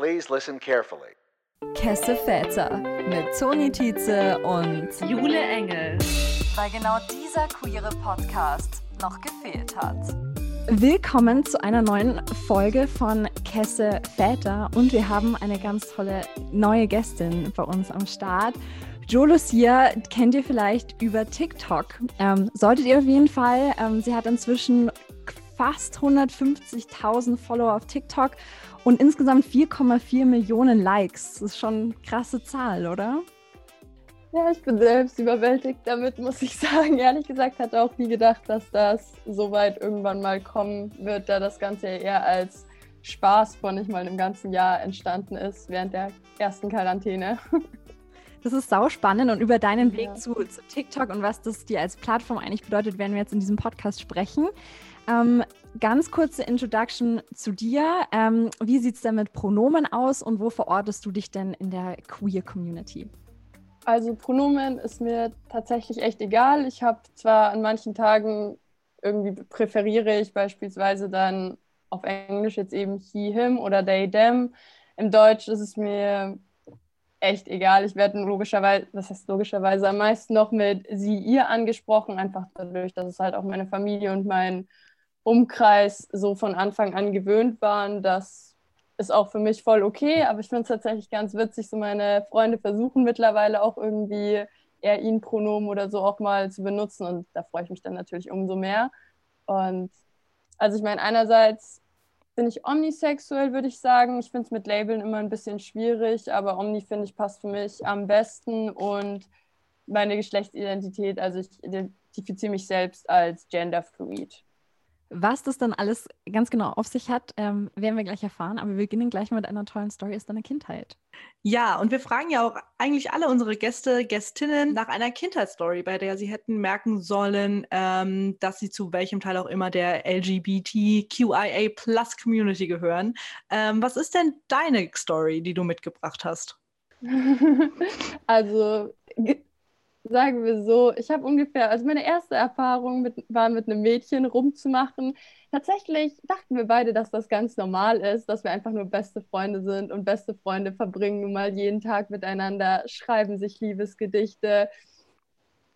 Please listen carefully. Kesse Väter mit Toni Tietze und Jule Engel. Weil genau dieser queere Podcast noch gefehlt hat. Willkommen zu einer neuen Folge von Kesse Väter und wir haben eine ganz tolle neue Gästin bei uns am Start. Jo Lucia kennt ihr vielleicht über TikTok. Ähm, solltet ihr auf jeden Fall. Ähm, sie hat inzwischen fast 150.000 Follower auf TikTok und insgesamt 4,4 Millionen Likes. Das ist schon eine krasse Zahl, oder? Ja, ich bin selbst überwältigt damit, muss ich sagen. Ehrlich gesagt hatte auch nie gedacht, dass das so weit irgendwann mal kommen wird, da das Ganze eher als Spaß vor nicht mal einem ganzen Jahr entstanden ist, während der ersten Quarantäne. Das ist sau spannend und über deinen Weg ja. zu, zu, TikTok und was das dir als Plattform eigentlich bedeutet, werden wir jetzt in diesem Podcast sprechen. Ähm, ganz kurze Introduction zu dir. Ähm, wie sieht es denn mit Pronomen aus und wo verortest du dich denn in der Queer Community? Also Pronomen ist mir tatsächlich echt egal. Ich habe zwar an manchen Tagen irgendwie präferiere ich beispielsweise dann auf Englisch jetzt eben he, him oder they, them. Im Deutsch ist es mir echt egal. Ich werde logischerweise, was heißt logischerweise, am meisten noch mit sie, ihr angesprochen, einfach dadurch, dass es halt auch meine Familie und mein Umkreis so von Anfang an gewöhnt waren, das ist auch für mich voll okay. Aber ich finde es tatsächlich ganz witzig, so meine Freunde versuchen mittlerweile auch irgendwie eher ihn Pronomen oder so auch mal zu benutzen und da freue ich mich dann natürlich umso mehr. Und also ich meine, einerseits bin ich omnisexuell, würde ich sagen. Ich finde es mit Labeln immer ein bisschen schwierig, aber Omni, finde ich, passt für mich am besten und meine Geschlechtsidentität, also ich identifiziere mich selbst als genderfluid. Was das dann alles ganz genau auf sich hat, ähm, werden wir gleich erfahren. Aber wir beginnen gleich mit einer tollen Story aus deiner Kindheit. Ja, und wir fragen ja auch eigentlich alle unsere Gäste, Gästinnen nach einer Kindheitsstory, bei der sie hätten merken sollen, ähm, dass sie zu welchem Teil auch immer der LGBTQIA Plus Community gehören. Ähm, was ist denn deine Story, die du mitgebracht hast? also sagen wir so, ich habe ungefähr, also meine erste Erfahrung mit, war mit einem Mädchen rumzumachen. Tatsächlich dachten wir beide, dass das ganz normal ist, dass wir einfach nur beste Freunde sind und beste Freunde verbringen nun mal jeden Tag miteinander, schreiben sich Liebesgedichte,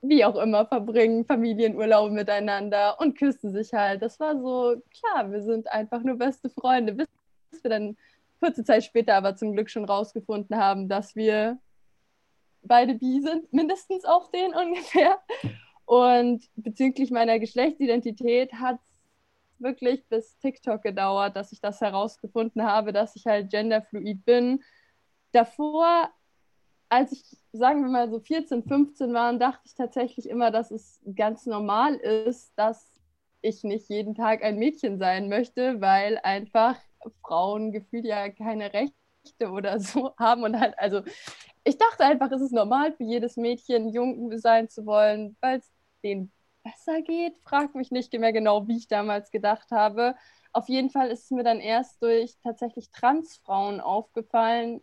wie auch immer, verbringen Familienurlaube miteinander und küssen sich halt. Das war so, klar, wir sind einfach nur beste Freunde, bis wir dann kurze Zeit später aber zum Glück schon rausgefunden haben, dass wir beide bi sind, mindestens auf den ungefähr. Und bezüglich meiner Geschlechtsidentität hat es wirklich bis TikTok gedauert, dass ich das herausgefunden habe, dass ich halt genderfluid bin. Davor, als ich, sagen wir mal so 14, 15 war, dachte ich tatsächlich immer, dass es ganz normal ist, dass ich nicht jeden Tag ein Mädchen sein möchte, weil einfach Frauen gefühlt ja keine Rechte oder so haben und halt, also ich dachte einfach, es ist normal für jedes Mädchen, jung sein zu wollen, weil es denen besser geht. Frag mich nicht mehr genau, wie ich damals gedacht habe. Auf jeden Fall ist es mir dann erst durch tatsächlich Transfrauen aufgefallen,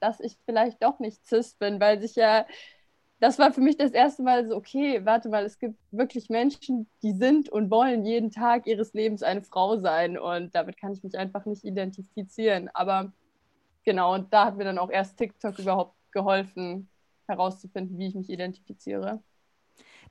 dass ich vielleicht doch nicht cis bin, weil sich ja, das war für mich das erste Mal so, okay, warte mal, es gibt wirklich Menschen, die sind und wollen jeden Tag ihres Lebens eine Frau sein und damit kann ich mich einfach nicht identifizieren. Aber genau, und da hat mir dann auch erst TikTok überhaupt geholfen, herauszufinden, wie ich mich identifiziere.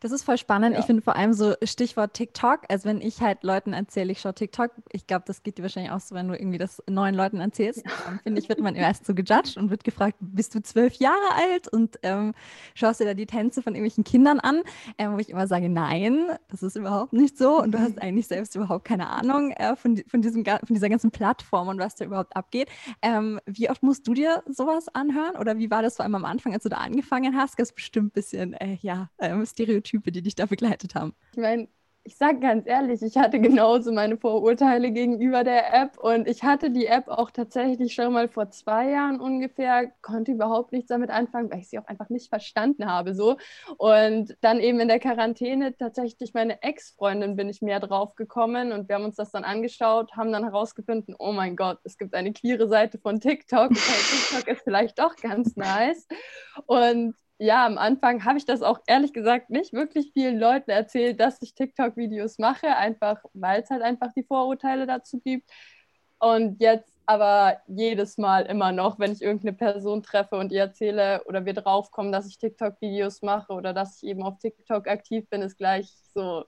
Das ist voll spannend. Ja. Ich finde vor allem so Stichwort TikTok. Also wenn ich halt Leuten erzähle, ich schaue TikTok, ich glaube, das geht dir wahrscheinlich auch so, wenn du irgendwie das neuen Leuten erzählst. Ja. Dann finde ich, wird man erst so gejudged und wird gefragt, bist du zwölf Jahre alt und ähm, schaust dir da die Tänze von irgendwelchen Kindern an, ähm, wo ich immer sage, nein, das ist überhaupt nicht so und du hast eigentlich selbst überhaupt keine Ahnung äh, von, von, diesem, von dieser ganzen Plattform und was da überhaupt abgeht. Ähm, wie oft musst du dir sowas anhören oder wie war das vor allem am Anfang, als du da angefangen hast? Das ist bestimmt ein bisschen, äh, ja, ähm, Stereotyp Typen, die dich da begleitet haben? Ich meine, ich sage ganz ehrlich, ich hatte genauso meine Vorurteile gegenüber der App und ich hatte die App auch tatsächlich schon mal vor zwei Jahren ungefähr, konnte überhaupt nichts damit anfangen, weil ich sie auch einfach nicht verstanden habe so. Und dann eben in der Quarantäne tatsächlich meine Ex-Freundin bin ich mehr drauf gekommen und wir haben uns das dann angeschaut, haben dann herausgefunden, oh mein Gott, es gibt eine queere Seite von TikTok. TikTok ist vielleicht doch ganz nice. Und ja, am Anfang habe ich das auch ehrlich gesagt nicht wirklich vielen Leuten erzählt, dass ich TikTok-Videos mache, einfach weil es halt einfach die Vorurteile dazu gibt. Und jetzt aber jedes Mal immer noch, wenn ich irgendeine Person treffe und ihr erzähle oder wir draufkommen, dass ich TikTok-Videos mache oder dass ich eben auf TikTok aktiv bin, ist gleich so,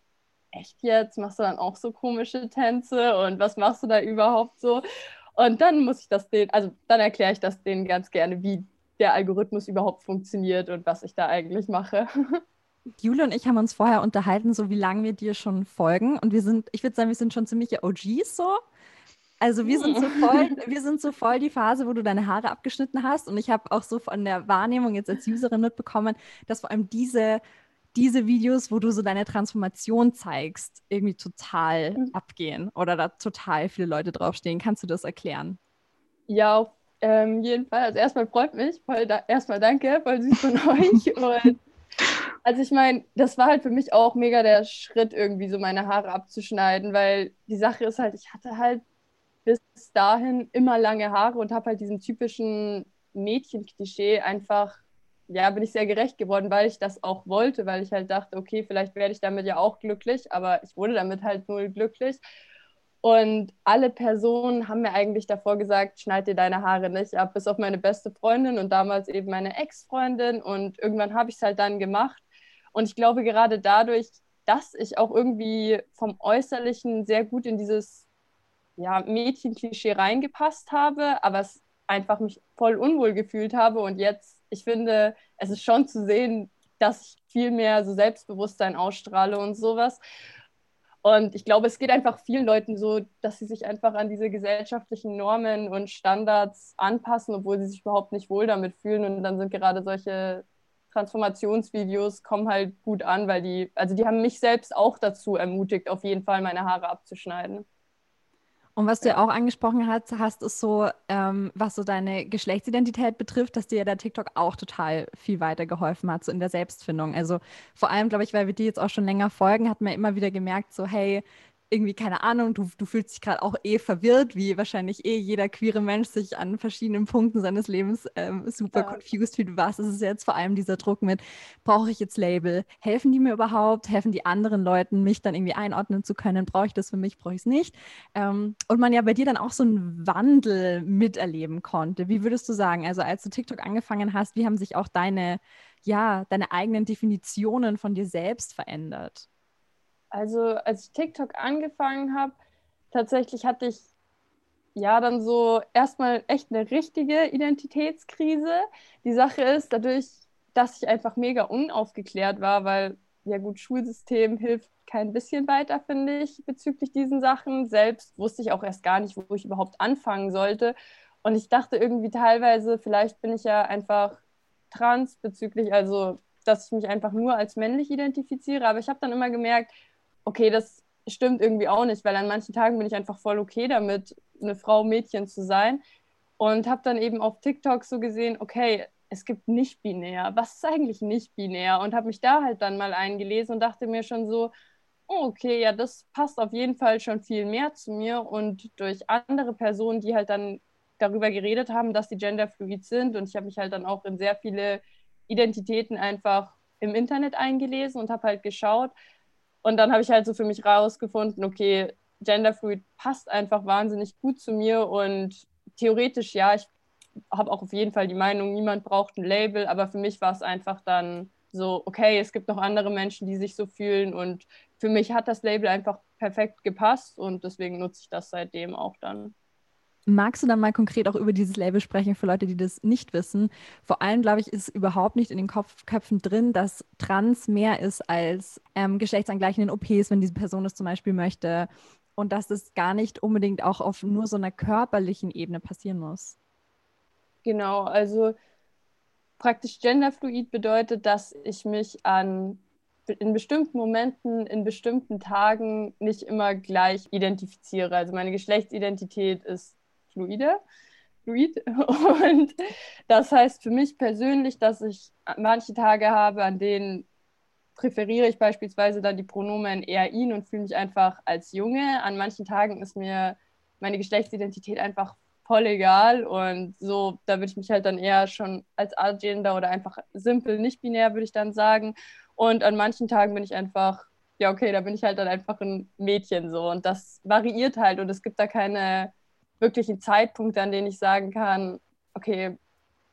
echt jetzt? Machst du dann auch so komische Tänze und was machst du da überhaupt so? Und dann muss ich das denen, also dann erkläre ich das denen ganz gerne, wie der Algorithmus überhaupt funktioniert und was ich da eigentlich mache. Jule und ich haben uns vorher unterhalten, so wie lange wir dir schon folgen. Und wir sind, ich würde sagen, wir sind schon ziemliche OGs so. Also wir sind so voll, wir sind so voll die Phase, wo du deine Haare abgeschnitten hast. Und ich habe auch so von der Wahrnehmung jetzt als Userin mitbekommen, dass vor allem diese, diese Videos, wo du so deine Transformation zeigst, irgendwie total mhm. abgehen oder da total viele Leute draufstehen. Kannst du das erklären? Ja, auf ähm, jeden Fall. Also erstmal freut mich, voll da erstmal danke, voll süß von euch. Und also ich meine, das war halt für mich auch mega der Schritt, irgendwie so meine Haare abzuschneiden, weil die Sache ist halt, ich hatte halt bis dahin immer lange Haare und habe halt diesen typischen Mädchenklischee einfach, ja, bin ich sehr gerecht geworden, weil ich das auch wollte, weil ich halt dachte, okay, vielleicht werde ich damit ja auch glücklich, aber ich wurde damit halt null glücklich. Und alle Personen haben mir eigentlich davor gesagt, schneid dir deine Haare nicht ab, bis auf meine beste Freundin und damals eben meine Ex-Freundin. Und irgendwann habe ich es halt dann gemacht. Und ich glaube, gerade dadurch, dass ich auch irgendwie vom Äußerlichen sehr gut in dieses ja, Mädchenklischee reingepasst habe, aber es einfach mich voll unwohl gefühlt habe. Und jetzt, ich finde, es ist schon zu sehen, dass ich viel mehr so Selbstbewusstsein ausstrahle und sowas. Und ich glaube, es geht einfach vielen Leuten so, dass sie sich einfach an diese gesellschaftlichen Normen und Standards anpassen, obwohl sie sich überhaupt nicht wohl damit fühlen. Und dann sind gerade solche Transformationsvideos kommen halt gut an, weil die, also die haben mich selbst auch dazu ermutigt, auf jeden Fall meine Haare abzuschneiden. Und was du ja auch angesprochen hast, hast ist so, ähm, was so deine Geschlechtsidentität betrifft, dass dir ja der TikTok auch total viel weitergeholfen hat, so in der Selbstfindung. Also vor allem, glaube ich, weil wir dir jetzt auch schon länger folgen, hat man immer wieder gemerkt, so, hey, irgendwie, keine Ahnung, du, du fühlst dich gerade auch eh verwirrt, wie wahrscheinlich eh jeder queere Mensch sich an verschiedenen Punkten seines Lebens ähm, super ja. confused fühlt. Was ist es jetzt vor allem dieser Druck mit, brauche ich jetzt Label? Helfen die mir überhaupt? Helfen die anderen Leuten, mich dann irgendwie einordnen zu können? Brauche ich das für mich? Brauche ich es nicht? Ähm, und man ja bei dir dann auch so einen Wandel miterleben konnte. Wie würdest du sagen, also als du TikTok angefangen hast, wie haben sich auch deine, ja, deine eigenen Definitionen von dir selbst verändert? Also als ich TikTok angefangen habe, tatsächlich hatte ich ja dann so erstmal echt eine richtige Identitätskrise. Die Sache ist, dadurch, dass ich einfach mega unaufgeklärt war, weil ja gut, Schulsystem hilft kein bisschen weiter, finde ich, bezüglich diesen Sachen. Selbst wusste ich auch erst gar nicht, wo ich überhaupt anfangen sollte. Und ich dachte irgendwie teilweise, vielleicht bin ich ja einfach trans bezüglich, also dass ich mich einfach nur als männlich identifiziere. Aber ich habe dann immer gemerkt, okay, das stimmt irgendwie auch nicht, weil an manchen Tagen bin ich einfach voll okay damit, eine Frau, Mädchen zu sein. Und habe dann eben auf TikTok so gesehen, okay, es gibt nicht binär. Was ist eigentlich nicht binär? Und habe mich da halt dann mal eingelesen und dachte mir schon so, oh, okay, ja, das passt auf jeden Fall schon viel mehr zu mir. Und durch andere Personen, die halt dann darüber geredet haben, dass die genderfluid sind. Und ich habe mich halt dann auch in sehr viele Identitäten einfach im Internet eingelesen und habe halt geschaut, und dann habe ich halt so für mich rausgefunden, okay, Genderfluid passt einfach wahnsinnig gut zu mir. Und theoretisch ja, ich habe auch auf jeden Fall die Meinung, niemand braucht ein Label, aber für mich war es einfach dann so, okay, es gibt noch andere Menschen, die sich so fühlen. Und für mich hat das Label einfach perfekt gepasst. Und deswegen nutze ich das seitdem auch dann. Magst du dann mal konkret auch über dieses Label sprechen für Leute, die das nicht wissen? Vor allem, glaube ich, ist überhaupt nicht in den Kopf Köpfen drin, dass Trans mehr ist als ähm, geschlechtsangleichenden OPs, wenn diese Person das zum Beispiel möchte. Und dass das gar nicht unbedingt auch auf nur so einer körperlichen Ebene passieren muss. Genau, also praktisch genderfluid bedeutet, dass ich mich an in bestimmten Momenten, in bestimmten Tagen nicht immer gleich identifiziere. Also meine Geschlechtsidentität ist fluide. Fluid. Und das heißt für mich persönlich, dass ich manche Tage habe, an denen präferiere ich beispielsweise dann die Pronomen er, ihn und fühle mich einfach als Junge. An manchen Tagen ist mir meine Geschlechtsidentität einfach voll egal und so, da würde ich mich halt dann eher schon als Agender oder einfach simpel nicht binär, würde ich dann sagen. Und an manchen Tagen bin ich einfach, ja, okay, da bin ich halt dann einfach ein Mädchen so und das variiert halt und es gibt da keine wirklich einen Zeitpunkt, an den ich sagen kann, okay,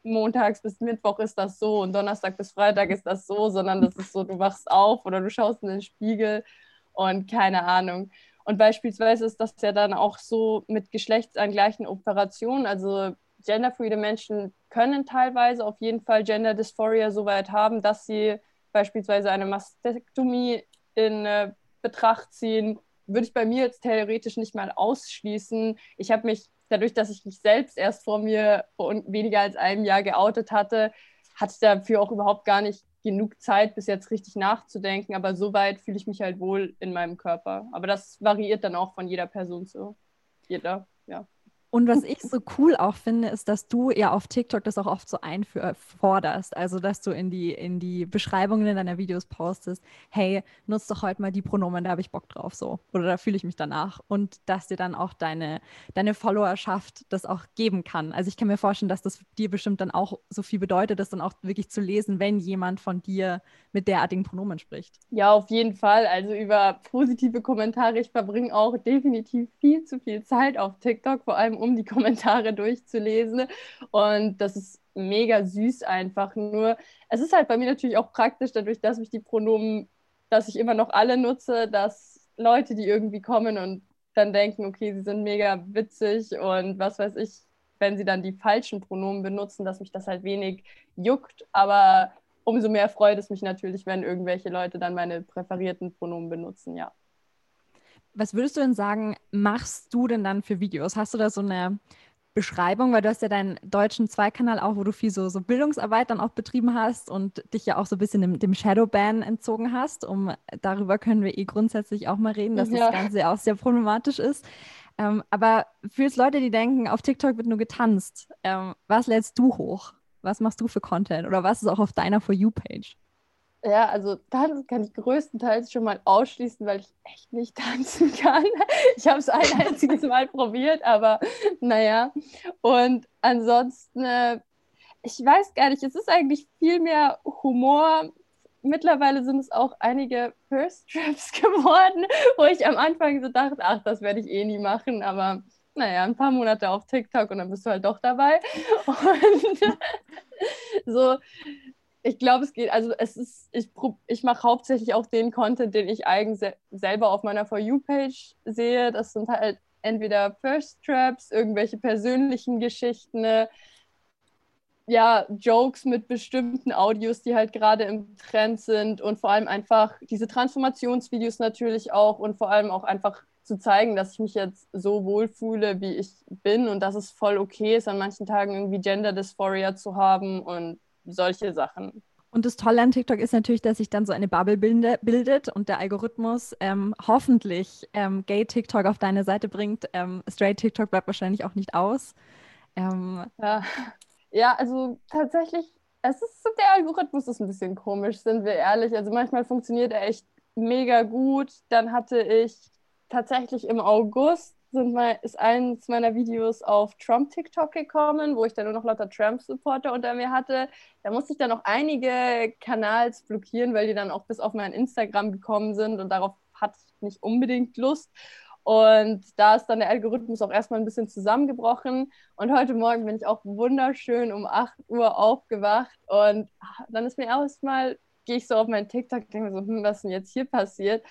montags bis Mittwoch ist das so und Donnerstag bis Freitag ist das so, sondern das ist so, du wachst auf oder du schaust in den Spiegel und keine Ahnung. Und beispielsweise ist das ja dann auch so mit geschlechtsangleichen Operationen, also genderfluide Menschen können teilweise auf jeden Fall Gender Dysphoria so weit haben, dass sie beispielsweise eine Mastektomie in äh, Betracht ziehen. Würde ich bei mir jetzt theoretisch nicht mal ausschließen. Ich habe mich dadurch, dass ich mich selbst erst vor mir vor weniger als einem Jahr geoutet hatte, hatte ich dafür auch überhaupt gar nicht genug Zeit, bis jetzt richtig nachzudenken. Aber so weit fühle ich mich halt wohl in meinem Körper. Aber das variiert dann auch von jeder Person zu jeder, ja. Und was ich so cool auch finde, ist, dass du ja auf TikTok das auch oft so einforderst. Also, dass du in die, in die Beschreibungen in deiner Videos postest, hey, nutz doch heute mal die Pronomen, da habe ich Bock drauf so. Oder da fühle ich mich danach. Und dass dir dann auch deine, deine Followerschaft das auch geben kann. Also ich kann mir vorstellen, dass das dir bestimmt dann auch so viel bedeutet, das dann auch wirklich zu lesen, wenn jemand von dir mit derartigen Pronomen spricht. Ja, auf jeden Fall. Also über positive Kommentare. Ich verbringe auch definitiv viel zu viel Zeit auf TikTok, vor allem um die Kommentare durchzulesen. Und das ist mega süß einfach. Nur, es ist halt bei mir natürlich auch praktisch, dadurch, dass ich die Pronomen, dass ich immer noch alle nutze, dass Leute, die irgendwie kommen und dann denken, okay, sie sind mega witzig und was weiß ich, wenn sie dann die falschen Pronomen benutzen, dass mich das halt wenig juckt. Aber umso mehr freut es mich natürlich, wenn irgendwelche Leute dann meine präferierten Pronomen benutzen, ja. Was würdest du denn sagen, machst du denn dann für Videos? Hast du da so eine Beschreibung, weil du hast ja deinen deutschen Zweikanal auch, wo du viel so, so Bildungsarbeit dann auch betrieben hast und dich ja auch so ein bisschen dem, dem Shadowban entzogen hast. Um, darüber können wir eh grundsätzlich auch mal reden, dass ja. das Ganze auch sehr problematisch ist. Ähm, aber für Leute, die denken, auf TikTok wird nur getanzt, ähm, was lädst du hoch? Was machst du für Content? Oder was ist auch auf deiner For You-Page? Ja, also tanzen kann ich größtenteils schon mal ausschließen, weil ich echt nicht tanzen kann. Ich habe es ein einziges Mal probiert, aber naja. Und ansonsten, äh, ich weiß gar nicht, es ist eigentlich viel mehr Humor. Mittlerweile sind es auch einige First Trips geworden, wo ich am Anfang so dachte, ach, das werde ich eh nie machen, aber naja, ein paar Monate auf TikTok und dann bist du halt doch dabei. Und so, ich glaube, es geht, also es ist, ich, ich mache hauptsächlich auch den Content, den ich eigen selber auf meiner For You-Page sehe. Das sind halt entweder First Traps, irgendwelche persönlichen Geschichten, ja, Jokes mit bestimmten Audios, die halt gerade im Trend sind und vor allem einfach diese Transformationsvideos natürlich auch und vor allem auch einfach zu zeigen, dass ich mich jetzt so wohlfühle, wie ich bin und dass es voll okay ist, an manchen Tagen irgendwie Gender Dysphoria zu haben und solche Sachen. Und das Tolle an TikTok ist natürlich, dass sich dann so eine Bubble bildet und der Algorithmus ähm, hoffentlich ähm, Gay TikTok auf deine Seite bringt. Ähm, Straight TikTok bleibt wahrscheinlich auch nicht aus. Ähm, ja. ja, also tatsächlich, es ist der Algorithmus ist ein bisschen komisch, sind wir ehrlich. Also manchmal funktioniert er echt mega gut. Dann hatte ich tatsächlich im August sind mal, ist eins meiner Videos auf Trump-TikTok gekommen, wo ich dann nur noch lauter Trump-Supporter unter mir hatte. Da musste ich dann noch einige Kanals blockieren, weil die dann auch bis auf mein Instagram gekommen sind und darauf hatte ich nicht unbedingt Lust. Und da ist dann der Algorithmus auch erstmal ein bisschen zusammengebrochen. Und heute Morgen bin ich auch wunderschön um 8 Uhr aufgewacht. Und dann ist mir erstmal, gehe ich so auf meinen TikTok denke mir so, hm, was denn jetzt hier passiert?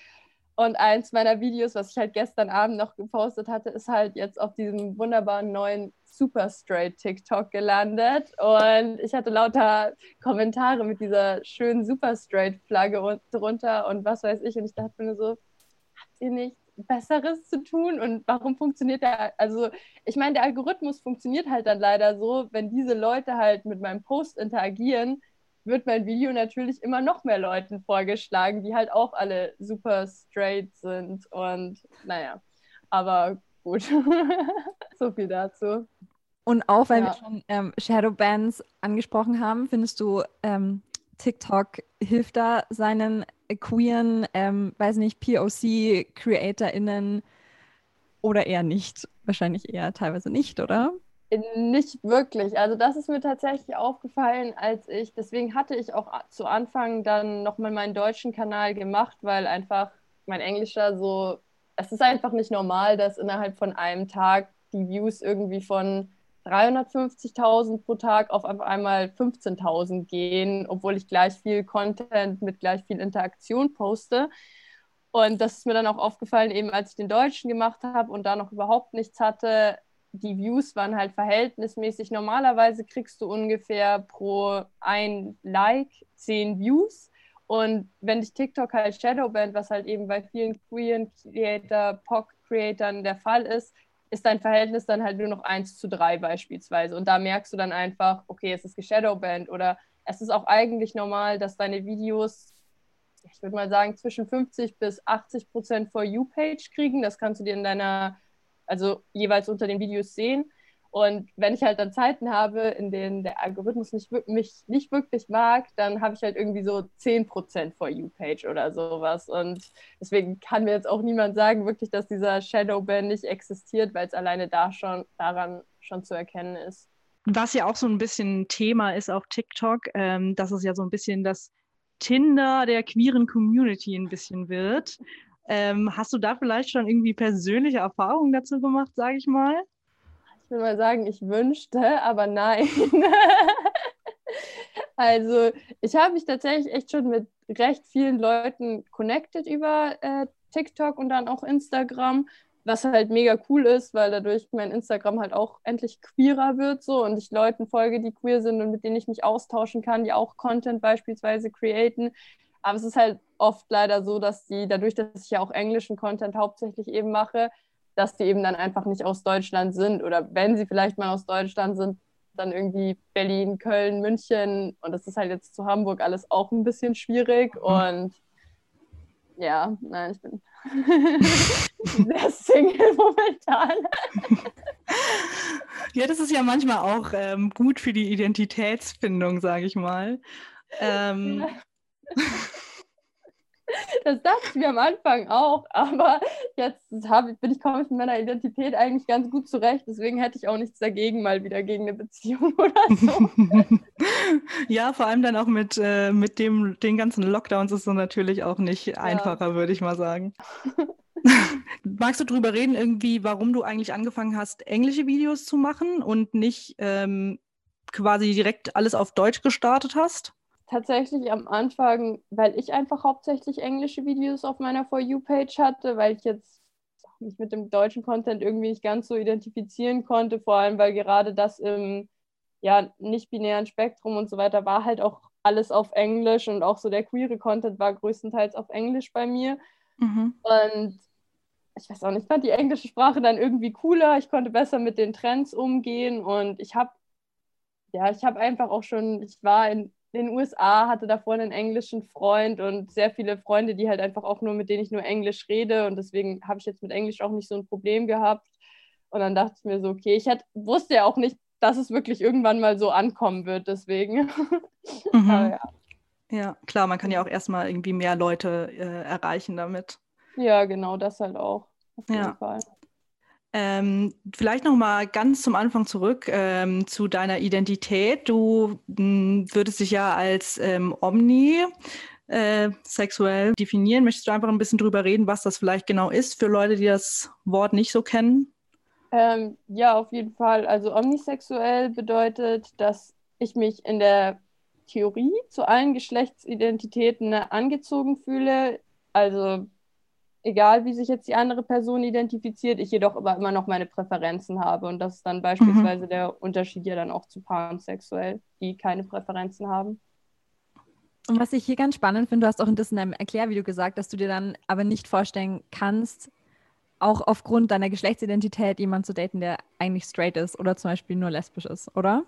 Und eins meiner Videos, was ich halt gestern Abend noch gepostet hatte, ist halt jetzt auf diesem wunderbaren neuen Super Straight TikTok gelandet. Und ich hatte lauter Kommentare mit dieser schönen Super Straight Flagge drunter und was weiß ich. Und ich dachte mir so, habt ihr nichts Besseres zu tun? Und warum funktioniert der? Also, ich meine, der Algorithmus funktioniert halt dann leider so, wenn diese Leute halt mit meinem Post interagieren, wird mein Video natürlich immer noch mehr Leuten vorgeschlagen, die halt auch alle super straight sind. Und naja, aber gut. so viel dazu. Und auch, weil ja. wir schon ähm, Shadowbands angesprochen haben, findest du, ähm, TikTok hilft da seinen queeren, ähm, weiß nicht, POC-CreatorInnen oder eher nicht? Wahrscheinlich eher teilweise nicht, oder? Nicht wirklich. Also das ist mir tatsächlich aufgefallen, als ich, deswegen hatte ich auch zu Anfang dann nochmal meinen deutschen Kanal gemacht, weil einfach mein Englischer so, es ist einfach nicht normal, dass innerhalb von einem Tag die Views irgendwie von 350.000 pro Tag auf einmal 15.000 gehen, obwohl ich gleich viel Content mit gleich viel Interaktion poste. Und das ist mir dann auch aufgefallen, eben als ich den Deutschen gemacht habe und da noch überhaupt nichts hatte. Die Views waren halt verhältnismäßig. Normalerweise kriegst du ungefähr pro ein Like 10 Views. Und wenn dich TikTok halt Shadowband, was halt eben bei vielen queeren Creator, POC-Creatern der Fall ist, ist dein Verhältnis dann halt nur noch 1 zu 3 beispielsweise. Und da merkst du dann einfach, okay, es ist geshadowband oder es ist auch eigentlich normal, dass deine Videos, ich würde mal sagen, zwischen 50 bis 80 Prozent For You-Page kriegen. Das kannst du dir in deiner, also jeweils unter den Videos sehen. Und wenn ich halt dann Zeiten habe, in denen der Algorithmus nicht, mich nicht wirklich mag, dann habe ich halt irgendwie so 10% For You-Page oder sowas. Und deswegen kann mir jetzt auch niemand sagen, wirklich, dass dieser Shadowban nicht existiert, weil es alleine da schon daran schon zu erkennen ist. Was ja auch so ein bisschen Thema ist auf TikTok, ähm, dass es ja so ein bisschen das Tinder der queeren Community ein bisschen wird. Ähm, hast du da vielleicht schon irgendwie persönliche Erfahrungen dazu gemacht, sage ich mal? Ich will mal sagen, ich wünschte, aber nein. also ich habe mich tatsächlich echt schon mit recht vielen Leuten connected über äh, TikTok und dann auch Instagram, was halt mega cool ist, weil dadurch mein Instagram halt auch endlich queerer wird so und ich Leuten folge, die queer sind und mit denen ich mich austauschen kann, die auch Content beispielsweise createn. Aber es ist halt oft leider so, dass die, dadurch, dass ich ja auch englischen Content hauptsächlich eben mache, dass die eben dann einfach nicht aus Deutschland sind oder wenn sie vielleicht mal aus Deutschland sind, dann irgendwie Berlin, Köln, München und das ist halt jetzt zu Hamburg alles auch ein bisschen schwierig mhm. und ja, nein, ich bin sehr Single momentan. ja, das ist ja manchmal auch ähm, gut für die Identitätsfindung, sage ich mal. Ähm, Das dachte ich mir am Anfang auch, aber jetzt hab, bin ich, komme ich mit meiner Identität eigentlich ganz gut zurecht. Deswegen hätte ich auch nichts dagegen, mal wieder gegen eine Beziehung oder so. ja, vor allem dann auch mit, äh, mit dem, den ganzen Lockdowns ist es natürlich auch nicht ja. einfacher, würde ich mal sagen. Magst du darüber reden, irgendwie, warum du eigentlich angefangen hast, englische Videos zu machen und nicht ähm, quasi direkt alles auf Deutsch gestartet hast? Tatsächlich am Anfang, weil ich einfach hauptsächlich englische Videos auf meiner For You-Page hatte, weil ich jetzt mich mit dem deutschen Content irgendwie nicht ganz so identifizieren konnte, vor allem weil gerade das im ja, nicht-binären Spektrum und so weiter war halt auch alles auf Englisch und auch so der queere Content war größtenteils auf Englisch bei mir. Mhm. Und ich weiß auch nicht, ich fand die englische Sprache dann irgendwie cooler, ich konnte besser mit den Trends umgehen und ich habe ja, ich habe einfach auch schon, ich war in in den USA, hatte davor einen englischen Freund und sehr viele Freunde, die halt einfach auch nur, mit denen ich nur Englisch rede. Und deswegen habe ich jetzt mit Englisch auch nicht so ein Problem gehabt. Und dann dachte ich mir so, okay, ich hätte, wusste ja auch nicht, dass es wirklich irgendwann mal so ankommen wird, deswegen. Mhm. ja. ja. klar, man kann ja auch erstmal irgendwie mehr Leute äh, erreichen damit. Ja, genau, das halt auch. Auf jeden ja. Fall. Ähm, vielleicht noch mal ganz zum Anfang zurück ähm, zu deiner Identität. Du mh, hm, würdest dich ja als ähm, Omni äh, sexuell definieren. Möchtest du einfach ein bisschen drüber reden, was das vielleicht genau ist für Leute, die das Wort nicht so kennen? Ähm, ja, auf jeden Fall. Also omnisexuell bedeutet, dass ich mich in der Theorie zu allen Geschlechtsidentitäten angezogen fühle. Also egal wie sich jetzt die andere Person identifiziert, ich jedoch aber immer noch meine Präferenzen habe. Und das ist dann beispielsweise mhm. der Unterschied ja dann auch zu pansexuell, die keine Präferenzen haben. Und was ich hier ganz spannend finde, du hast auch in deinem Erklärvideo gesagt, dass du dir dann aber nicht vorstellen kannst, auch aufgrund deiner Geschlechtsidentität jemanden zu daten, der eigentlich straight ist oder zum Beispiel nur lesbisch ist, oder?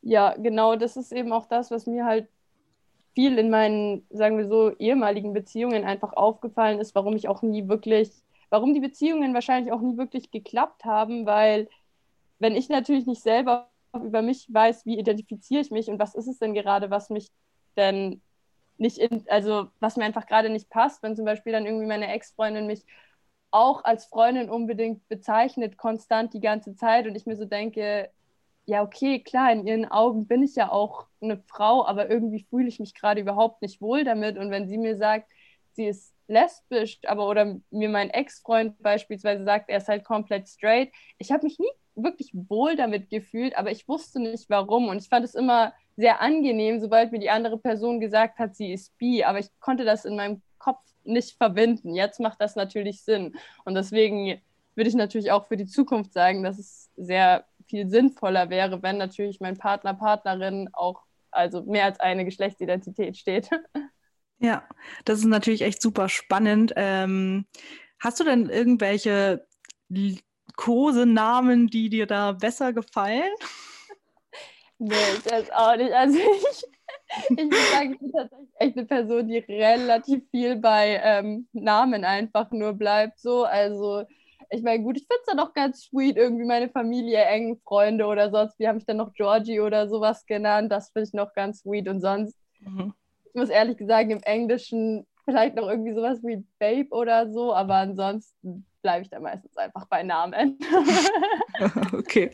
Ja, genau, das ist eben auch das, was mir halt viel in meinen, sagen wir so, ehemaligen Beziehungen einfach aufgefallen ist, warum ich auch nie wirklich, warum die Beziehungen wahrscheinlich auch nie wirklich geklappt haben, weil wenn ich natürlich nicht selber über mich weiß, wie identifiziere ich mich und was ist es denn gerade, was mich denn nicht, in, also was mir einfach gerade nicht passt, wenn zum Beispiel dann irgendwie meine Ex-Freundin mich auch als Freundin unbedingt bezeichnet, konstant die ganze Zeit und ich mir so denke, ja, okay, klar, in ihren Augen bin ich ja auch eine Frau, aber irgendwie fühle ich mich gerade überhaupt nicht wohl damit. Und wenn sie mir sagt, sie ist lesbisch, aber oder mir mein Ex-Freund beispielsweise sagt, er ist halt komplett straight. Ich habe mich nie wirklich wohl damit gefühlt, aber ich wusste nicht warum und ich fand es immer sehr angenehm, sobald mir die andere Person gesagt hat, sie ist bi, aber ich konnte das in meinem Kopf nicht verbinden. Jetzt macht das natürlich Sinn und deswegen würde ich natürlich auch für die Zukunft sagen, dass es sehr viel sinnvoller wäre, wenn natürlich mein Partner, Partnerin auch also mehr als eine Geschlechtsidentität steht. Ja, das ist natürlich echt super spannend. Ähm, hast du denn irgendwelche Kosenamen, die dir da besser gefallen? Nee, weiß auch nicht. Also ich, ich würde sagen, ich bin tatsächlich echt eine Person, die relativ viel bei ähm, Namen einfach nur bleibt. So, also ich meine, gut, ich finde es dann auch ganz sweet, irgendwie meine Familie, engen Freunde oder sonst, wie habe ich dann noch Georgie oder sowas genannt, das finde ich noch ganz sweet und sonst, mhm. ich muss ehrlich gesagt, im Englischen vielleicht noch irgendwie sowas wie Babe oder so, aber ansonsten bleibe ich da meistens einfach bei Namen. okay.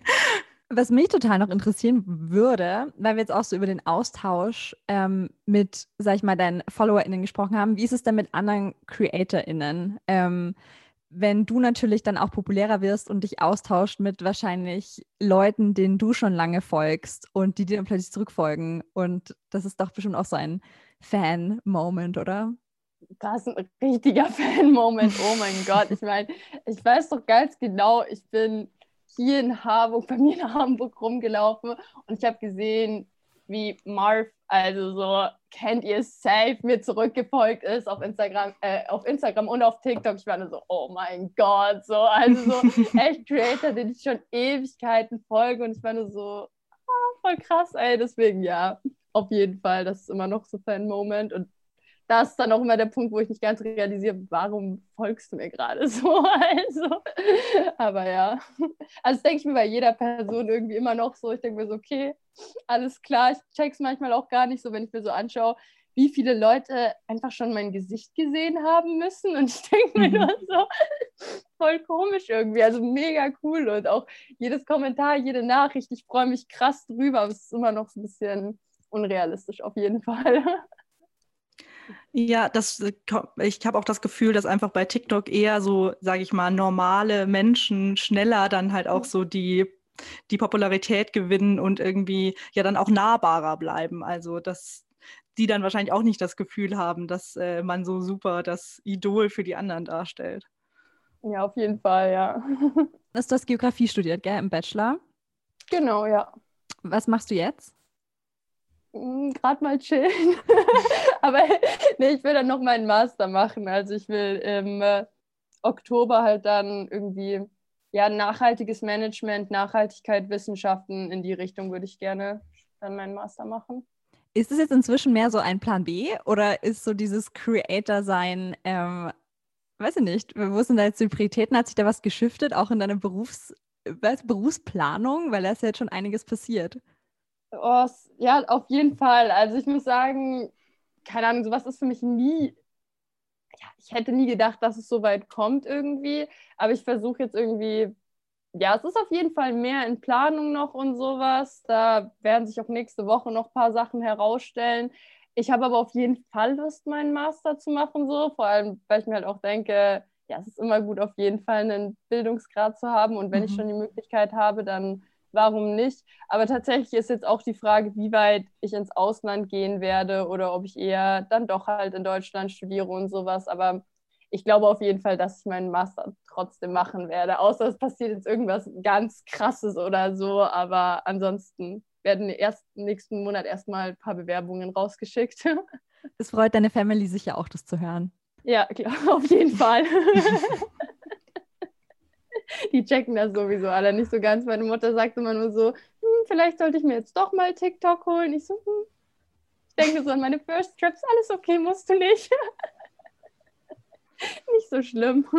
Was mich total noch interessieren würde, weil wir jetzt auch so über den Austausch ähm, mit, sag ich mal, deinen FollowerInnen gesprochen haben, wie ist es denn mit anderen CreatorInnen? Ähm, wenn du natürlich dann auch populärer wirst und dich austauscht mit wahrscheinlich Leuten, denen du schon lange folgst und die dir dann plötzlich zurückfolgen. Und das ist doch bestimmt auch so ein Fan-Moment, oder? Das ist ein richtiger Fan-Moment. Oh mein Gott. Ich meine, ich weiß doch ganz genau, ich bin hier in Hamburg, bei mir in Hamburg rumgelaufen und ich habe gesehen, wie Marv, also so kennt ihr safe, mir zurückgefolgt ist auf Instagram, äh, auf Instagram und auf TikTok. Ich war nur so, oh mein Gott, so, also so echt Creator, den ich schon Ewigkeiten folge. Und ich war nur so, oh, voll krass, ey, deswegen ja, auf jeden Fall, das ist immer noch so Fan-Moment. Und das ist dann auch immer der Punkt, wo ich nicht ganz realisiere, warum folgst du mir gerade so? Also, aber ja. Also das denke ich mir bei jeder Person irgendwie immer noch so. Ich denke mir so, okay, alles klar. Ich check's manchmal auch gar nicht so, wenn ich mir so anschaue, wie viele Leute einfach schon mein Gesicht gesehen haben müssen. Und ich denke mir mhm. nur so, voll komisch irgendwie. Also mega cool. Und auch jedes Kommentar, jede Nachricht, ich freue mich krass drüber, aber es ist immer noch so ein bisschen unrealistisch auf jeden Fall. Ja, das, äh, ich habe auch das Gefühl, dass einfach bei TikTok eher so, sage ich mal, normale Menschen schneller dann halt auch mhm. so die, die Popularität gewinnen und irgendwie ja dann auch nahbarer bleiben. Also dass die dann wahrscheinlich auch nicht das Gefühl haben, dass äh, man so super das Idol für die anderen darstellt. Ja, auf jeden Fall, ja. Du hast Geografie studiert, gell, im Bachelor? Genau, ja. Was machst du jetzt? Hm, Gerade mal chillen. Aber nee, ich will dann noch meinen Master machen. Also ich will im äh, Oktober halt dann irgendwie ja nachhaltiges Management, Nachhaltigkeit, Wissenschaften in die Richtung würde ich gerne dann meinen Master machen. Ist es jetzt inzwischen mehr so ein Plan B oder ist so dieses Creator-Sein, ähm, weiß ich nicht, wo sind da jetzt die Prioritäten? Hat sich da was geschiftet, auch in deiner Berufs Berufsplanung? Weil da ist ja jetzt schon einiges passiert. Oh, ja, auf jeden Fall. Also ich muss sagen, keine Ahnung, sowas ist für mich nie, ja, ich hätte nie gedacht, dass es so weit kommt irgendwie, aber ich versuche jetzt irgendwie, ja, es ist auf jeden Fall mehr in Planung noch und sowas. Da werden sich auch nächste Woche noch ein paar Sachen herausstellen. Ich habe aber auf jeden Fall Lust, meinen Master zu machen, so, vor allem, weil ich mir halt auch denke, ja, es ist immer gut, auf jeden Fall einen Bildungsgrad zu haben und wenn mhm. ich schon die Möglichkeit habe, dann warum nicht? Aber tatsächlich ist jetzt auch die Frage, wie weit ich ins Ausland gehen werde oder ob ich eher dann doch halt in Deutschland studiere und sowas. Aber ich glaube auf jeden Fall, dass ich meinen Master trotzdem machen werde, außer es passiert jetzt irgendwas ganz Krasses oder so. Aber ansonsten werden erst nächsten Monat erstmal ein paar Bewerbungen rausgeschickt. Es freut deine Family sicher auch, das zu hören. Ja, klar, auf jeden Fall. die checken das sowieso alle nicht so ganz. Meine Mutter sagt immer nur so, hm, vielleicht sollte ich mir jetzt doch mal TikTok holen. Ich so, hm. ich denke so an meine First Trips, alles okay, musst du nicht. nicht so schlimm.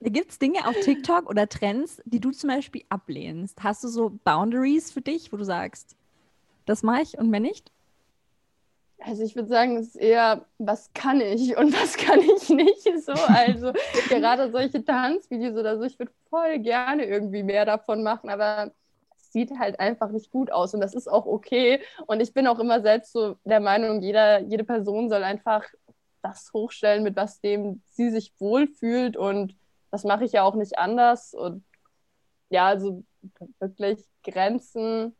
Gibt es Dinge auf TikTok oder Trends, die du zum Beispiel ablehnst? Hast du so Boundaries für dich, wo du sagst, das mache ich und mehr nicht? Also ich würde sagen, es ist eher, was kann ich und was kann ich nicht. So, also gerade solche Tanzvideos oder so, ich würde voll gerne irgendwie mehr davon machen, aber es sieht halt einfach nicht gut aus und das ist auch okay. Und ich bin auch immer selbst so der Meinung, jeder, jede Person soll einfach das hochstellen, mit was dem sie sich wohlfühlt und das mache ich ja auch nicht anders und ja, also wirklich Grenzen,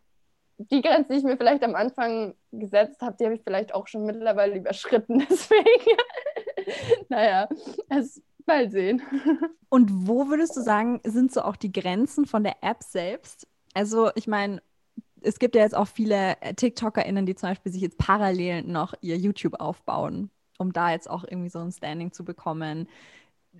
die Grenzen, die ich mir vielleicht am Anfang gesetzt habe, die habe ich vielleicht auch schon mittlerweile überschritten, deswegen, naja, es mal sehen. Und wo würdest du sagen, sind so auch die Grenzen von der App selbst? Also ich meine, es gibt ja jetzt auch viele äh, TikTokerInnen, die zum Beispiel sich jetzt parallel noch ihr YouTube aufbauen, um da jetzt auch irgendwie so ein Standing zu bekommen,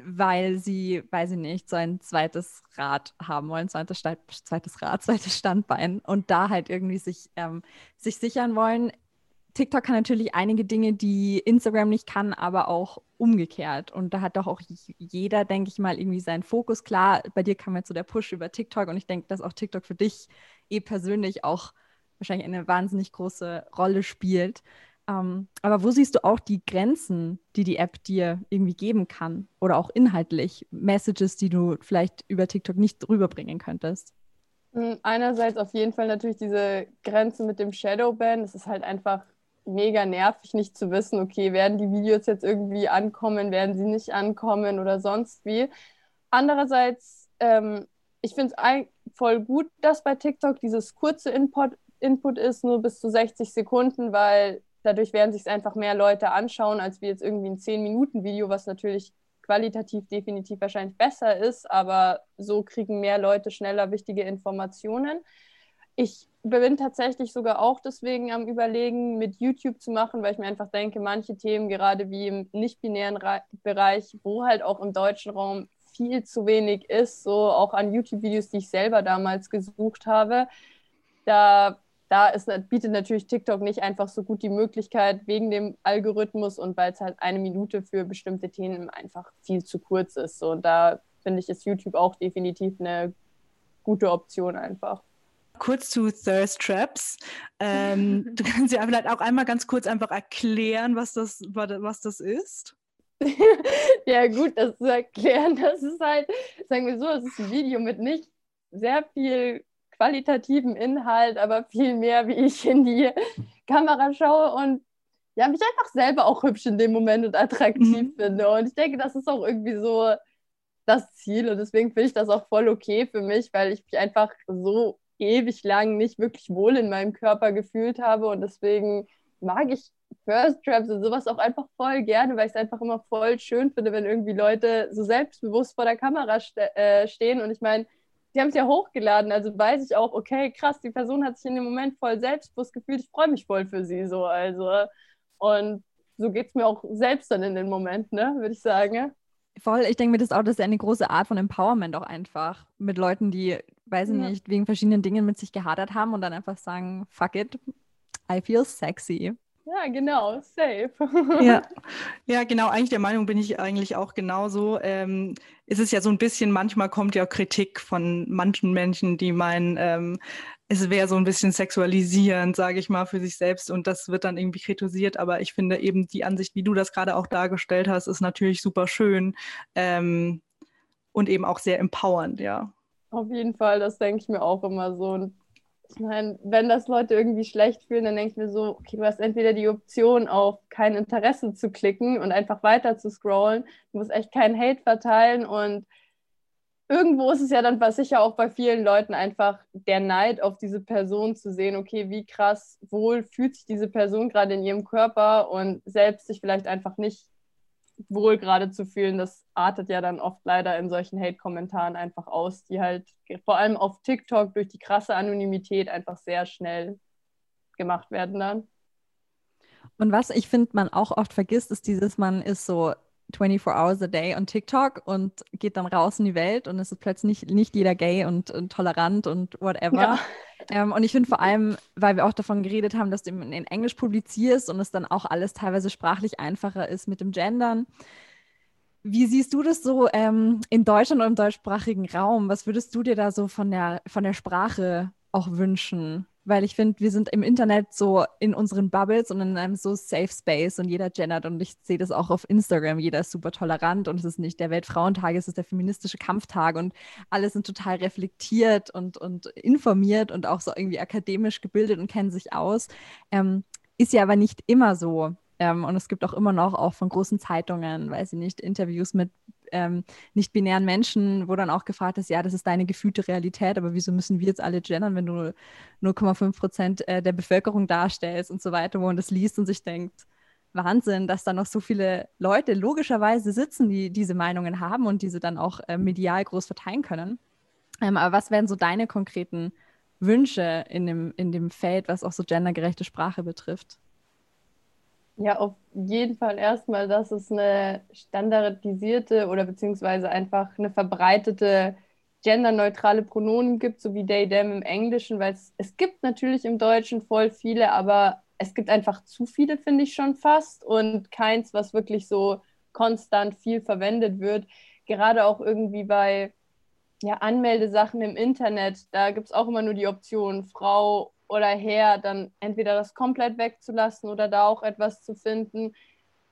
weil sie, weiß ich nicht, so ein zweites Rad haben wollen, zweites, zweites Rad, zweites Standbein und da halt irgendwie sich, ähm, sich sichern wollen. TikTok kann natürlich einige Dinge, die Instagram nicht kann, aber auch umgekehrt. Und da hat doch auch jeder, denke ich mal, irgendwie seinen Fokus. Klar, bei dir kam jetzt so der Push über TikTok und ich denke, dass auch TikTok für dich eh persönlich auch wahrscheinlich eine wahnsinnig große Rolle spielt. Ähm, aber wo siehst du auch die Grenzen, die die App dir irgendwie geben kann? Oder auch inhaltlich Messages, die du vielleicht über TikTok nicht rüberbringen könntest? Hm, einerseits auf jeden Fall natürlich diese Grenze mit dem Shadowban. Es ist halt einfach mega nervig, nicht zu wissen, okay, werden die Videos jetzt irgendwie ankommen, werden sie nicht ankommen oder sonst wie. Andererseits, ähm, ich finde es voll gut, dass bei TikTok dieses kurze Input, Input ist, nur bis zu 60 Sekunden, weil dadurch werden sich einfach mehr Leute anschauen, als wie jetzt irgendwie ein 10-Minuten-Video, was natürlich qualitativ definitiv wahrscheinlich besser ist, aber so kriegen mehr Leute schneller wichtige Informationen. Ich bin tatsächlich sogar auch deswegen am Überlegen, mit YouTube zu machen, weil ich mir einfach denke, manche Themen, gerade wie im nicht-binären Bereich, wo halt auch im deutschen Raum viel zu wenig ist, so auch an YouTube-Videos, die ich selber damals gesucht habe, da, da ist, bietet natürlich TikTok nicht einfach so gut die Möglichkeit wegen dem Algorithmus und weil es halt eine Minute für bestimmte Themen einfach viel zu kurz ist. So, und da finde ich, ist YouTube auch definitiv eine gute Option einfach kurz zu Thirst Traps. Ähm, du kannst ja vielleicht auch einmal ganz kurz einfach erklären, was das, was das ist. ja, gut, das zu erklären, das ist halt, sagen wir so, es ist ein Video mit nicht sehr viel qualitativen Inhalt, aber viel mehr, wie ich in die Kamera schaue und ja, mich einfach selber auch hübsch in dem Moment und attraktiv mhm. finde. Und ich denke, das ist auch irgendwie so das Ziel und deswegen finde ich das auch voll okay für mich, weil ich mich einfach so ewig lang nicht wirklich wohl in meinem Körper gefühlt habe und deswegen mag ich First Traps und sowas auch einfach voll gerne, weil ich es einfach immer voll schön finde, wenn irgendwie Leute so selbstbewusst vor der Kamera ste äh, stehen und ich meine, die haben es ja hochgeladen, also weiß ich auch, okay, krass, die Person hat sich in dem Moment voll selbstbewusst gefühlt, ich freue mich voll für sie so, also und so geht es mir auch selbst dann in den Moment, ne, würde ich sagen. Voll, ich denke mir das auch, das ist eine große Art von Empowerment auch einfach mit Leuten, die, weiß ich ja. nicht, wegen verschiedenen Dingen mit sich gehadert haben und dann einfach sagen, fuck it, I feel sexy. Ja, genau, safe. ja. ja, genau, eigentlich der Meinung bin ich eigentlich auch genauso. Ähm, ist es ja so ein bisschen, manchmal kommt ja Kritik von manchen Menschen, die meinen, ähm, es wäre so ein bisschen sexualisierend, sage ich mal, für sich selbst und das wird dann irgendwie kritisiert. Aber ich finde eben die Ansicht, wie du das gerade auch dargestellt hast, ist natürlich super schön ähm, und eben auch sehr empowernd, ja. Auf jeden Fall, das denke ich mir auch immer so. Und ich meine, wenn das Leute irgendwie schlecht fühlen, dann denke ich mir so, okay, du hast entweder die Option, auf kein Interesse zu klicken und einfach weiter zu scrollen. Du musst echt keinen Hate verteilen und irgendwo ist es ja dann sicher auch bei vielen Leuten einfach der Neid auf diese Person zu sehen, okay, wie krass wohl fühlt sich diese Person gerade in ihrem Körper und selbst sich vielleicht einfach nicht wohl gerade zu fühlen, das artet ja dann oft leider in solchen Hate-Kommentaren einfach aus, die halt vor allem auf TikTok durch die krasse Anonymität einfach sehr schnell gemacht werden dann. Und was ich finde, man auch oft vergisst, ist dieses, man ist so 24 Hours a Day on TikTok und geht dann raus in die Welt und es ist plötzlich nicht, nicht jeder gay und, und tolerant und whatever. Ja. Ähm, und ich finde vor allem, weil wir auch davon geredet haben, dass du in, in Englisch publizierst und es dann auch alles teilweise sprachlich einfacher ist mit dem Gendern. Wie siehst du das so ähm, in Deutschland oder im deutschsprachigen Raum? Was würdest du dir da so von der, von der Sprache auch wünschen? Weil ich finde, wir sind im Internet so in unseren Bubbles und in einem so Safe Space und jeder gendert und ich sehe das auch auf Instagram. Jeder ist super tolerant und es ist nicht der Weltfrauentag, es ist der feministische Kampftag und alle sind total reflektiert und, und informiert und auch so irgendwie akademisch gebildet und kennen sich aus. Ähm, ist ja aber nicht immer so. Ähm, und es gibt auch immer noch auch von großen Zeitungen, weiß ich nicht, Interviews mit ähm, nicht-binären Menschen, wo dann auch gefragt ist, ja, das ist deine gefühlte Realität, aber wieso müssen wir jetzt alle gendern, wenn du 0,5 Prozent äh, der Bevölkerung darstellst und so weiter, wo man das liest und sich denkt, Wahnsinn, dass da noch so viele Leute logischerweise sitzen, die diese Meinungen haben und diese dann auch äh, medial groß verteilen können. Ähm, aber was wären so deine konkreten Wünsche in dem, in dem Feld, was auch so gendergerechte Sprache betrifft? Ja, auf jeden Fall erstmal, dass es eine standardisierte oder beziehungsweise einfach eine verbreitete genderneutrale Pronomen gibt, so wie they, them im Englischen, weil es, es gibt natürlich im Deutschen voll viele, aber es gibt einfach zu viele, finde ich schon fast, und keins, was wirklich so konstant viel verwendet wird. Gerade auch irgendwie bei ja, Anmeldesachen im Internet, da gibt es auch immer nur die Option Frau oder Herr, dann entweder das komplett wegzulassen oder da auch etwas zu finden.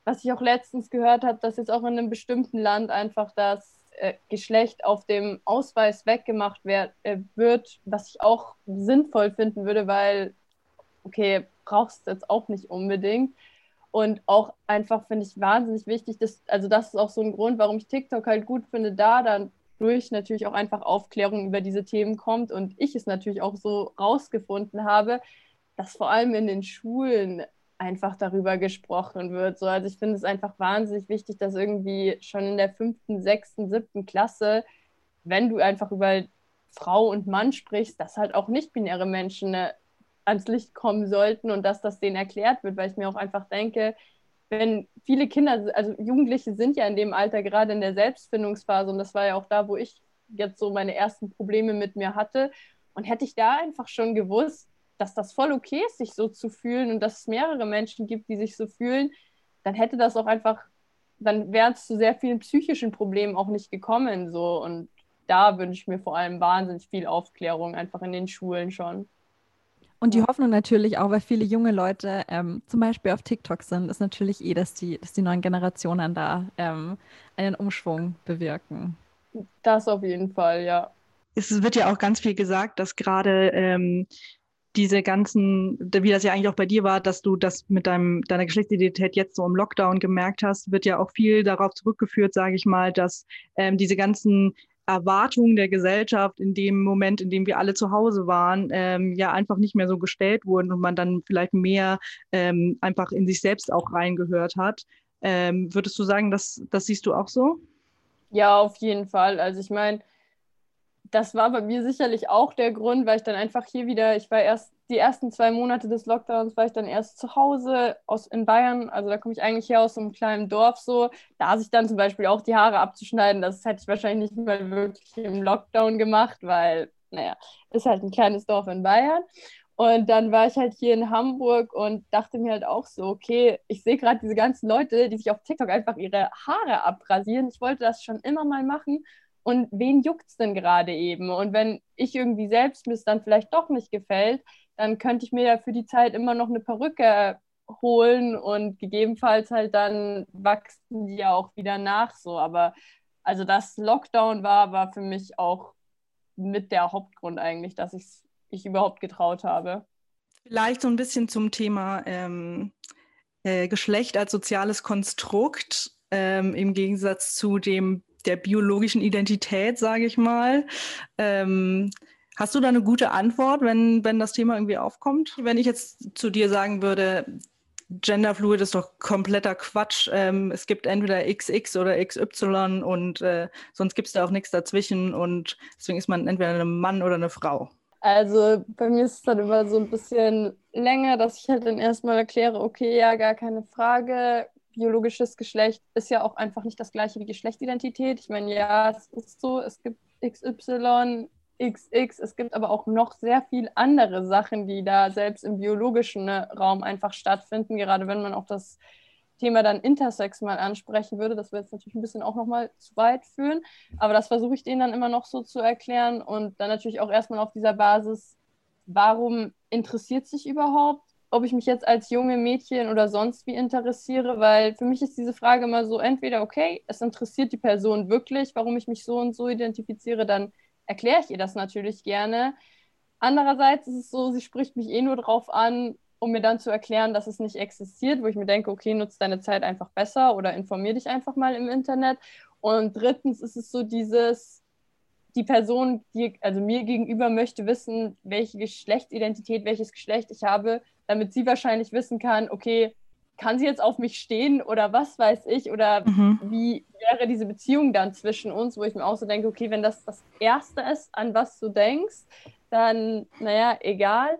Was ich auch letztens gehört habe, dass jetzt auch in einem bestimmten Land einfach das äh, Geschlecht auf dem Ausweis weggemacht werd, äh, wird, was ich auch sinnvoll finden würde, weil, okay, brauchst du jetzt auch nicht unbedingt. Und auch einfach finde ich wahnsinnig wichtig, dass, also das ist auch so ein Grund, warum ich TikTok halt gut finde, da dann durch natürlich auch einfach Aufklärung über diese Themen kommt und ich es natürlich auch so rausgefunden habe, dass vor allem in den Schulen einfach darüber gesprochen wird. So, also ich finde es einfach wahnsinnig wichtig, dass irgendwie schon in der fünften, sechsten, siebten Klasse, wenn du einfach über Frau und Mann sprichst, dass halt auch nicht-binäre Menschen ne, ans Licht kommen sollten und dass das denen erklärt wird, weil ich mir auch einfach denke, wenn viele Kinder, also Jugendliche sind ja in dem Alter gerade in der Selbstfindungsphase und das war ja auch da, wo ich jetzt so meine ersten Probleme mit mir hatte. Und hätte ich da einfach schon gewusst, dass das voll okay ist, sich so zu fühlen und dass es mehrere Menschen gibt, die sich so fühlen, dann hätte das auch einfach, dann wäre es zu sehr vielen psychischen Problemen auch nicht gekommen. So. Und da wünsche ich mir vor allem wahnsinnig viel Aufklärung, einfach in den Schulen schon. Und die Hoffnung natürlich auch, weil viele junge Leute ähm, zum Beispiel auf TikTok sind, ist natürlich eh, dass die, dass die neuen Generationen da ähm, einen Umschwung bewirken. Das auf jeden Fall, ja. Es wird ja auch ganz viel gesagt, dass gerade ähm, diese ganzen, wie das ja eigentlich auch bei dir war, dass du das mit deinem, deiner Geschlechtsidentität jetzt so im Lockdown gemerkt hast, wird ja auch viel darauf zurückgeführt, sage ich mal, dass ähm, diese ganzen Erwartungen der Gesellschaft in dem Moment, in dem wir alle zu Hause waren, ähm, ja einfach nicht mehr so gestellt wurden und man dann vielleicht mehr ähm, einfach in sich selbst auch reingehört hat. Ähm, würdest du sagen, dass das siehst du auch so? Ja, auf jeden Fall. Also ich meine, das war bei mir sicherlich auch der Grund, weil ich dann einfach hier wieder, ich war erst die ersten zwei Monate des Lockdowns war ich dann erst zu Hause aus, in Bayern. Also da komme ich eigentlich her aus so einem kleinen Dorf so. Da sich dann zum Beispiel auch die Haare abzuschneiden, das hätte ich wahrscheinlich nicht mal wirklich im Lockdown gemacht, weil, naja, ist halt ein kleines Dorf in Bayern. Und dann war ich halt hier in Hamburg und dachte mir halt auch so, okay, ich sehe gerade diese ganzen Leute, die sich auf TikTok einfach ihre Haare abrasieren. Ich wollte das schon immer mal machen. Und wen juckt es denn gerade eben? Und wenn ich irgendwie selbst mir es dann vielleicht doch nicht gefällt, dann könnte ich mir ja für die Zeit immer noch eine Perücke holen und gegebenenfalls halt dann wachsen die ja auch wieder nach so. Aber also das Lockdown war, war für mich auch mit der Hauptgrund eigentlich, dass ich ich überhaupt getraut habe. Vielleicht so ein bisschen zum Thema ähm, äh, Geschlecht als soziales Konstrukt ähm, im Gegensatz zu dem der biologischen Identität, sage ich mal. Ähm, Hast du da eine gute Antwort, wenn, wenn das Thema irgendwie aufkommt? Wenn ich jetzt zu dir sagen würde, Genderfluid ist doch kompletter Quatsch. Ähm, es gibt entweder XX oder XY und äh, sonst gibt es da auch nichts dazwischen und deswegen ist man entweder ein Mann oder eine Frau. Also bei mir ist es dann immer so ein bisschen länger, dass ich halt dann erstmal erkläre, okay, ja, gar keine Frage. Biologisches Geschlecht ist ja auch einfach nicht das gleiche wie Geschlechtsidentität. Ich meine, ja, es ist so, es gibt XY, XX. Es gibt aber auch noch sehr viel andere Sachen, die da selbst im biologischen ne, Raum einfach stattfinden, gerade wenn man auch das Thema dann Intersex mal ansprechen würde. Das würde jetzt natürlich ein bisschen auch nochmal zu weit führen, aber das versuche ich denen dann immer noch so zu erklären und dann natürlich auch erstmal auf dieser Basis, warum interessiert sich überhaupt, ob ich mich jetzt als junge Mädchen oder sonst wie interessiere, weil für mich ist diese Frage immer so, entweder, okay, es interessiert die Person wirklich, warum ich mich so und so identifiziere, dann erkläre ich ihr das natürlich gerne. Andererseits ist es so, sie spricht mich eh nur drauf an, um mir dann zu erklären, dass es nicht existiert, wo ich mir denke, okay, nutze deine Zeit einfach besser oder informier dich einfach mal im Internet. Und drittens ist es so dieses, die Person, die also mir gegenüber möchte wissen, welche Geschlechtsidentität, welches Geschlecht ich habe, damit sie wahrscheinlich wissen kann, okay, kann sie jetzt auf mich stehen oder was weiß ich oder mhm. wie wäre diese Beziehung dann zwischen uns, wo ich mir auch so denke, okay, wenn das das Erste ist, an was du denkst, dann, naja, egal.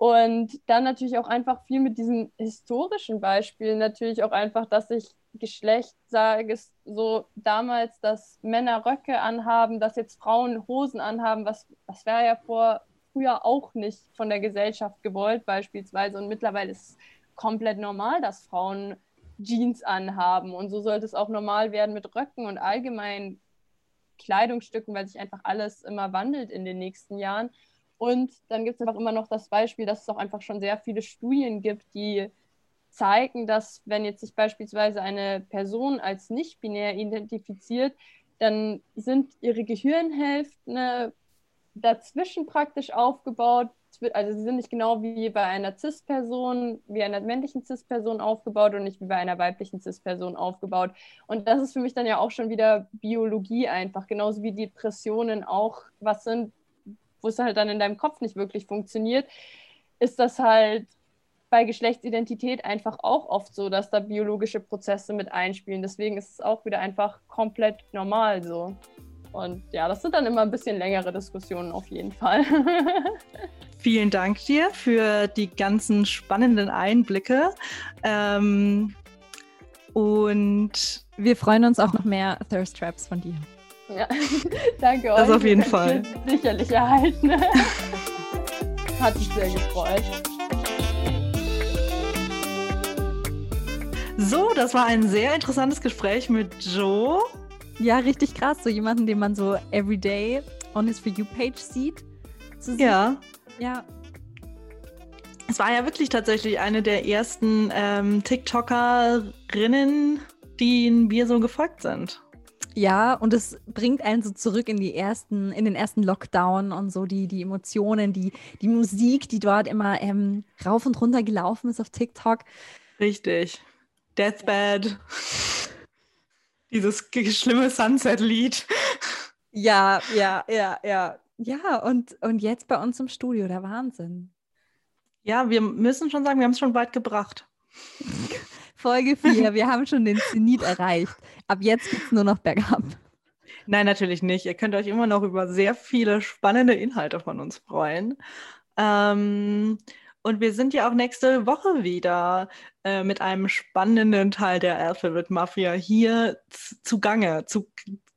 Und dann natürlich auch einfach viel mit diesen historischen Beispielen, natürlich auch einfach, dass ich Geschlecht sage, so damals, dass Männer Röcke anhaben, dass jetzt Frauen Hosen anhaben, was, was wäre ja vor früher auch nicht von der Gesellschaft gewollt, beispielsweise. Und mittlerweile ist es komplett normal, dass Frauen Jeans anhaben. Und so sollte es auch normal werden mit Röcken und allgemein Kleidungsstücken, weil sich einfach alles immer wandelt in den nächsten Jahren. Und dann gibt es einfach immer noch das Beispiel, dass es auch einfach schon sehr viele Studien gibt, die zeigen, dass wenn jetzt sich beispielsweise eine Person als nicht binär identifiziert, dann sind ihre Gehirnhälften dazwischen praktisch aufgebaut. Also sie sind nicht genau wie bei einer CIS-Person, wie einer männlichen CIS-Person aufgebaut und nicht wie bei einer weiblichen CIS-Person aufgebaut. Und das ist für mich dann ja auch schon wieder Biologie einfach, genauso wie Depressionen auch was sind, wo es halt dann in deinem Kopf nicht wirklich funktioniert, ist das halt bei Geschlechtsidentität einfach auch oft so, dass da biologische Prozesse mit einspielen. Deswegen ist es auch wieder einfach komplett normal so. Und ja, das sind dann immer ein bisschen längere Diskussionen auf jeden Fall. Vielen Dank dir für die ganzen spannenden Einblicke. Ähm, und wir freuen uns auch noch mehr Thirst Traps von dir. Ja, danke euch. Das auf jeden Fall. Sicherlich erhalten. Hat mich sehr gefreut. So, das war ein sehr interessantes Gespräch mit Joe. Ja, richtig krass. So jemanden, den man so everyday on his For You Page sieht. Ja. Ja. Es war ja wirklich tatsächlich eine der ersten ähm, TikTokerinnen, denen wir so gefolgt sind. Ja, und es bringt einen so zurück in die ersten, in den ersten Lockdown und so die, die Emotionen, die, die Musik, die dort immer ähm, rauf und runter gelaufen ist auf TikTok. Richtig. Deathbed. Dieses schlimme Sunset-Lied. Ja, ja, ja, ja. Ja, und, und jetzt bei uns im Studio, der Wahnsinn. Ja, wir müssen schon sagen, wir haben es schon weit gebracht. Folge 4, wir haben schon den Zenit erreicht. Ab jetzt geht es nur noch bergab. Nein, natürlich nicht. Ihr könnt euch immer noch über sehr viele spannende Inhalte von uns freuen. Ähm, und wir sind ja auch nächste Woche wieder äh, mit einem spannenden Teil der Alphabet Mafia hier zugange, zu,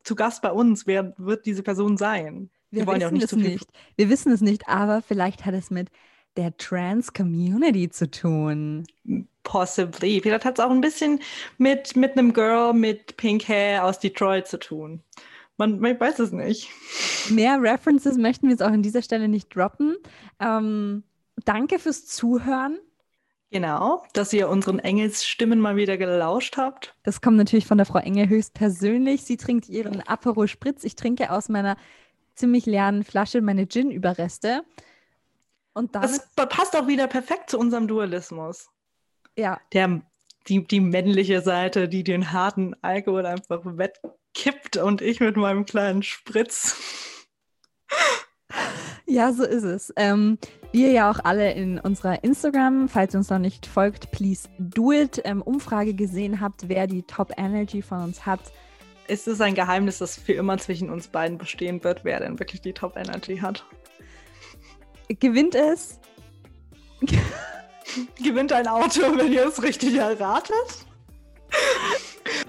zu Gast bei uns. Wer wird diese Person sein? Wir, wir wollen ja auch nicht zu viel. Nicht. Wir wissen es nicht, aber vielleicht hat es mit der Trans-Community zu tun. Possibly. Vielleicht hat es auch ein bisschen mit, mit einem Girl mit Pink Hair aus Detroit zu tun. Man, man weiß es nicht. Mehr References möchten wir jetzt auch an dieser Stelle nicht droppen. Ähm, danke fürs Zuhören. Genau, dass ihr unseren Engelsstimmen mal wieder gelauscht habt. Das kommt natürlich von der Frau Engel höchstpersönlich. Sie trinkt ihren Aperol Spritz. Ich trinke aus meiner ziemlich leeren Flasche meine Gin-Überreste. Und das passt auch wieder perfekt zu unserem Dualismus. Ja. Der, die, die männliche Seite, die den harten Alkohol einfach wettkippt und ich mit meinem kleinen Spritz. Ja, so ist es. Ähm, ihr ja auch alle in unserer Instagram, falls ihr uns noch nicht folgt, please do it, ähm, Umfrage gesehen habt, wer die Top Energy von uns hat. Ist es ein Geheimnis, das für immer zwischen uns beiden bestehen wird, wer denn wirklich die Top Energy hat? gewinnt es. Gewinnt ein Auto, wenn ihr es richtig erratet.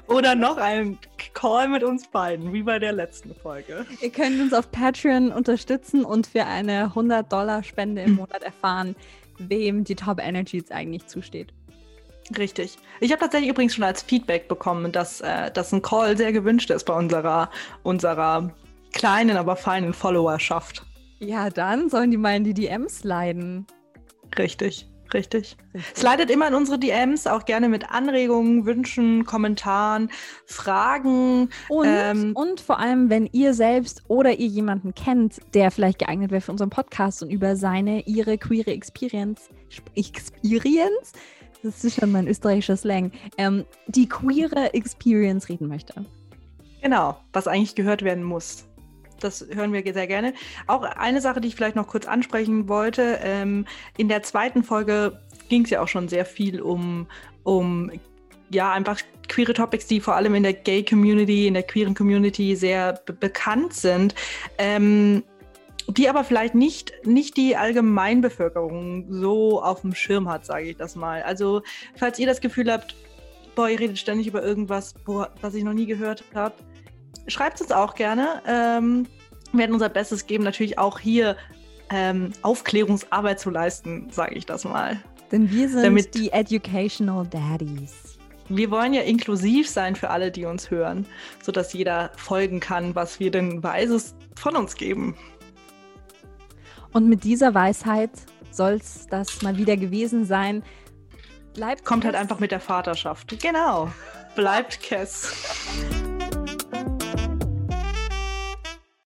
Oder noch ein Call mit uns beiden, wie bei der letzten Folge. Ihr könnt uns auf Patreon unterstützen und für eine 100-Dollar-Spende im Monat erfahren, wem die Top Energy jetzt eigentlich zusteht. Richtig. Ich habe tatsächlich übrigens schon als Feedback bekommen, dass, äh, dass ein Call sehr gewünscht ist bei unserer, unserer kleinen, aber feinen Followerschaft. Ja, dann sollen die mal in die DMs leiden. Richtig, richtig. richtig. Slidet immer in unsere DMs, auch gerne mit Anregungen, Wünschen, Kommentaren, Fragen. Und, ähm, und vor allem, wenn ihr selbst oder ihr jemanden kennt, der vielleicht geeignet wäre für unseren Podcast und über seine, ihre queere Experience Experience, das ist schon mein österreichischer Slang, ähm, die queere Experience reden möchte. Genau, was eigentlich gehört werden muss. Das hören wir sehr gerne. Auch eine Sache, die ich vielleicht noch kurz ansprechen wollte. Ähm, in der zweiten Folge ging es ja auch schon sehr viel um, um ja, einfach queere Topics, die vor allem in der Gay-Community, in der queeren Community sehr bekannt sind. Ähm, die aber vielleicht nicht, nicht die Allgemeinbevölkerung so auf dem Schirm hat, sage ich das mal. Also, falls ihr das Gefühl habt, boah, ihr redet ständig über irgendwas, boah, was ich noch nie gehört habe, schreibt es uns auch gerne. Ähm, wir werden unser Bestes geben, natürlich auch hier ähm, Aufklärungsarbeit zu leisten, sage ich das mal. Denn wir sind Damit, die Educational Daddies. Wir wollen ja inklusiv sein für alle, die uns hören, sodass jeder folgen kann, was wir denn Weises von uns geben. Und mit dieser Weisheit soll es das mal wieder gewesen sein. Bleibt Kommt halt Kess. halt einfach mit der Vaterschaft. Genau. Bleibt Kess.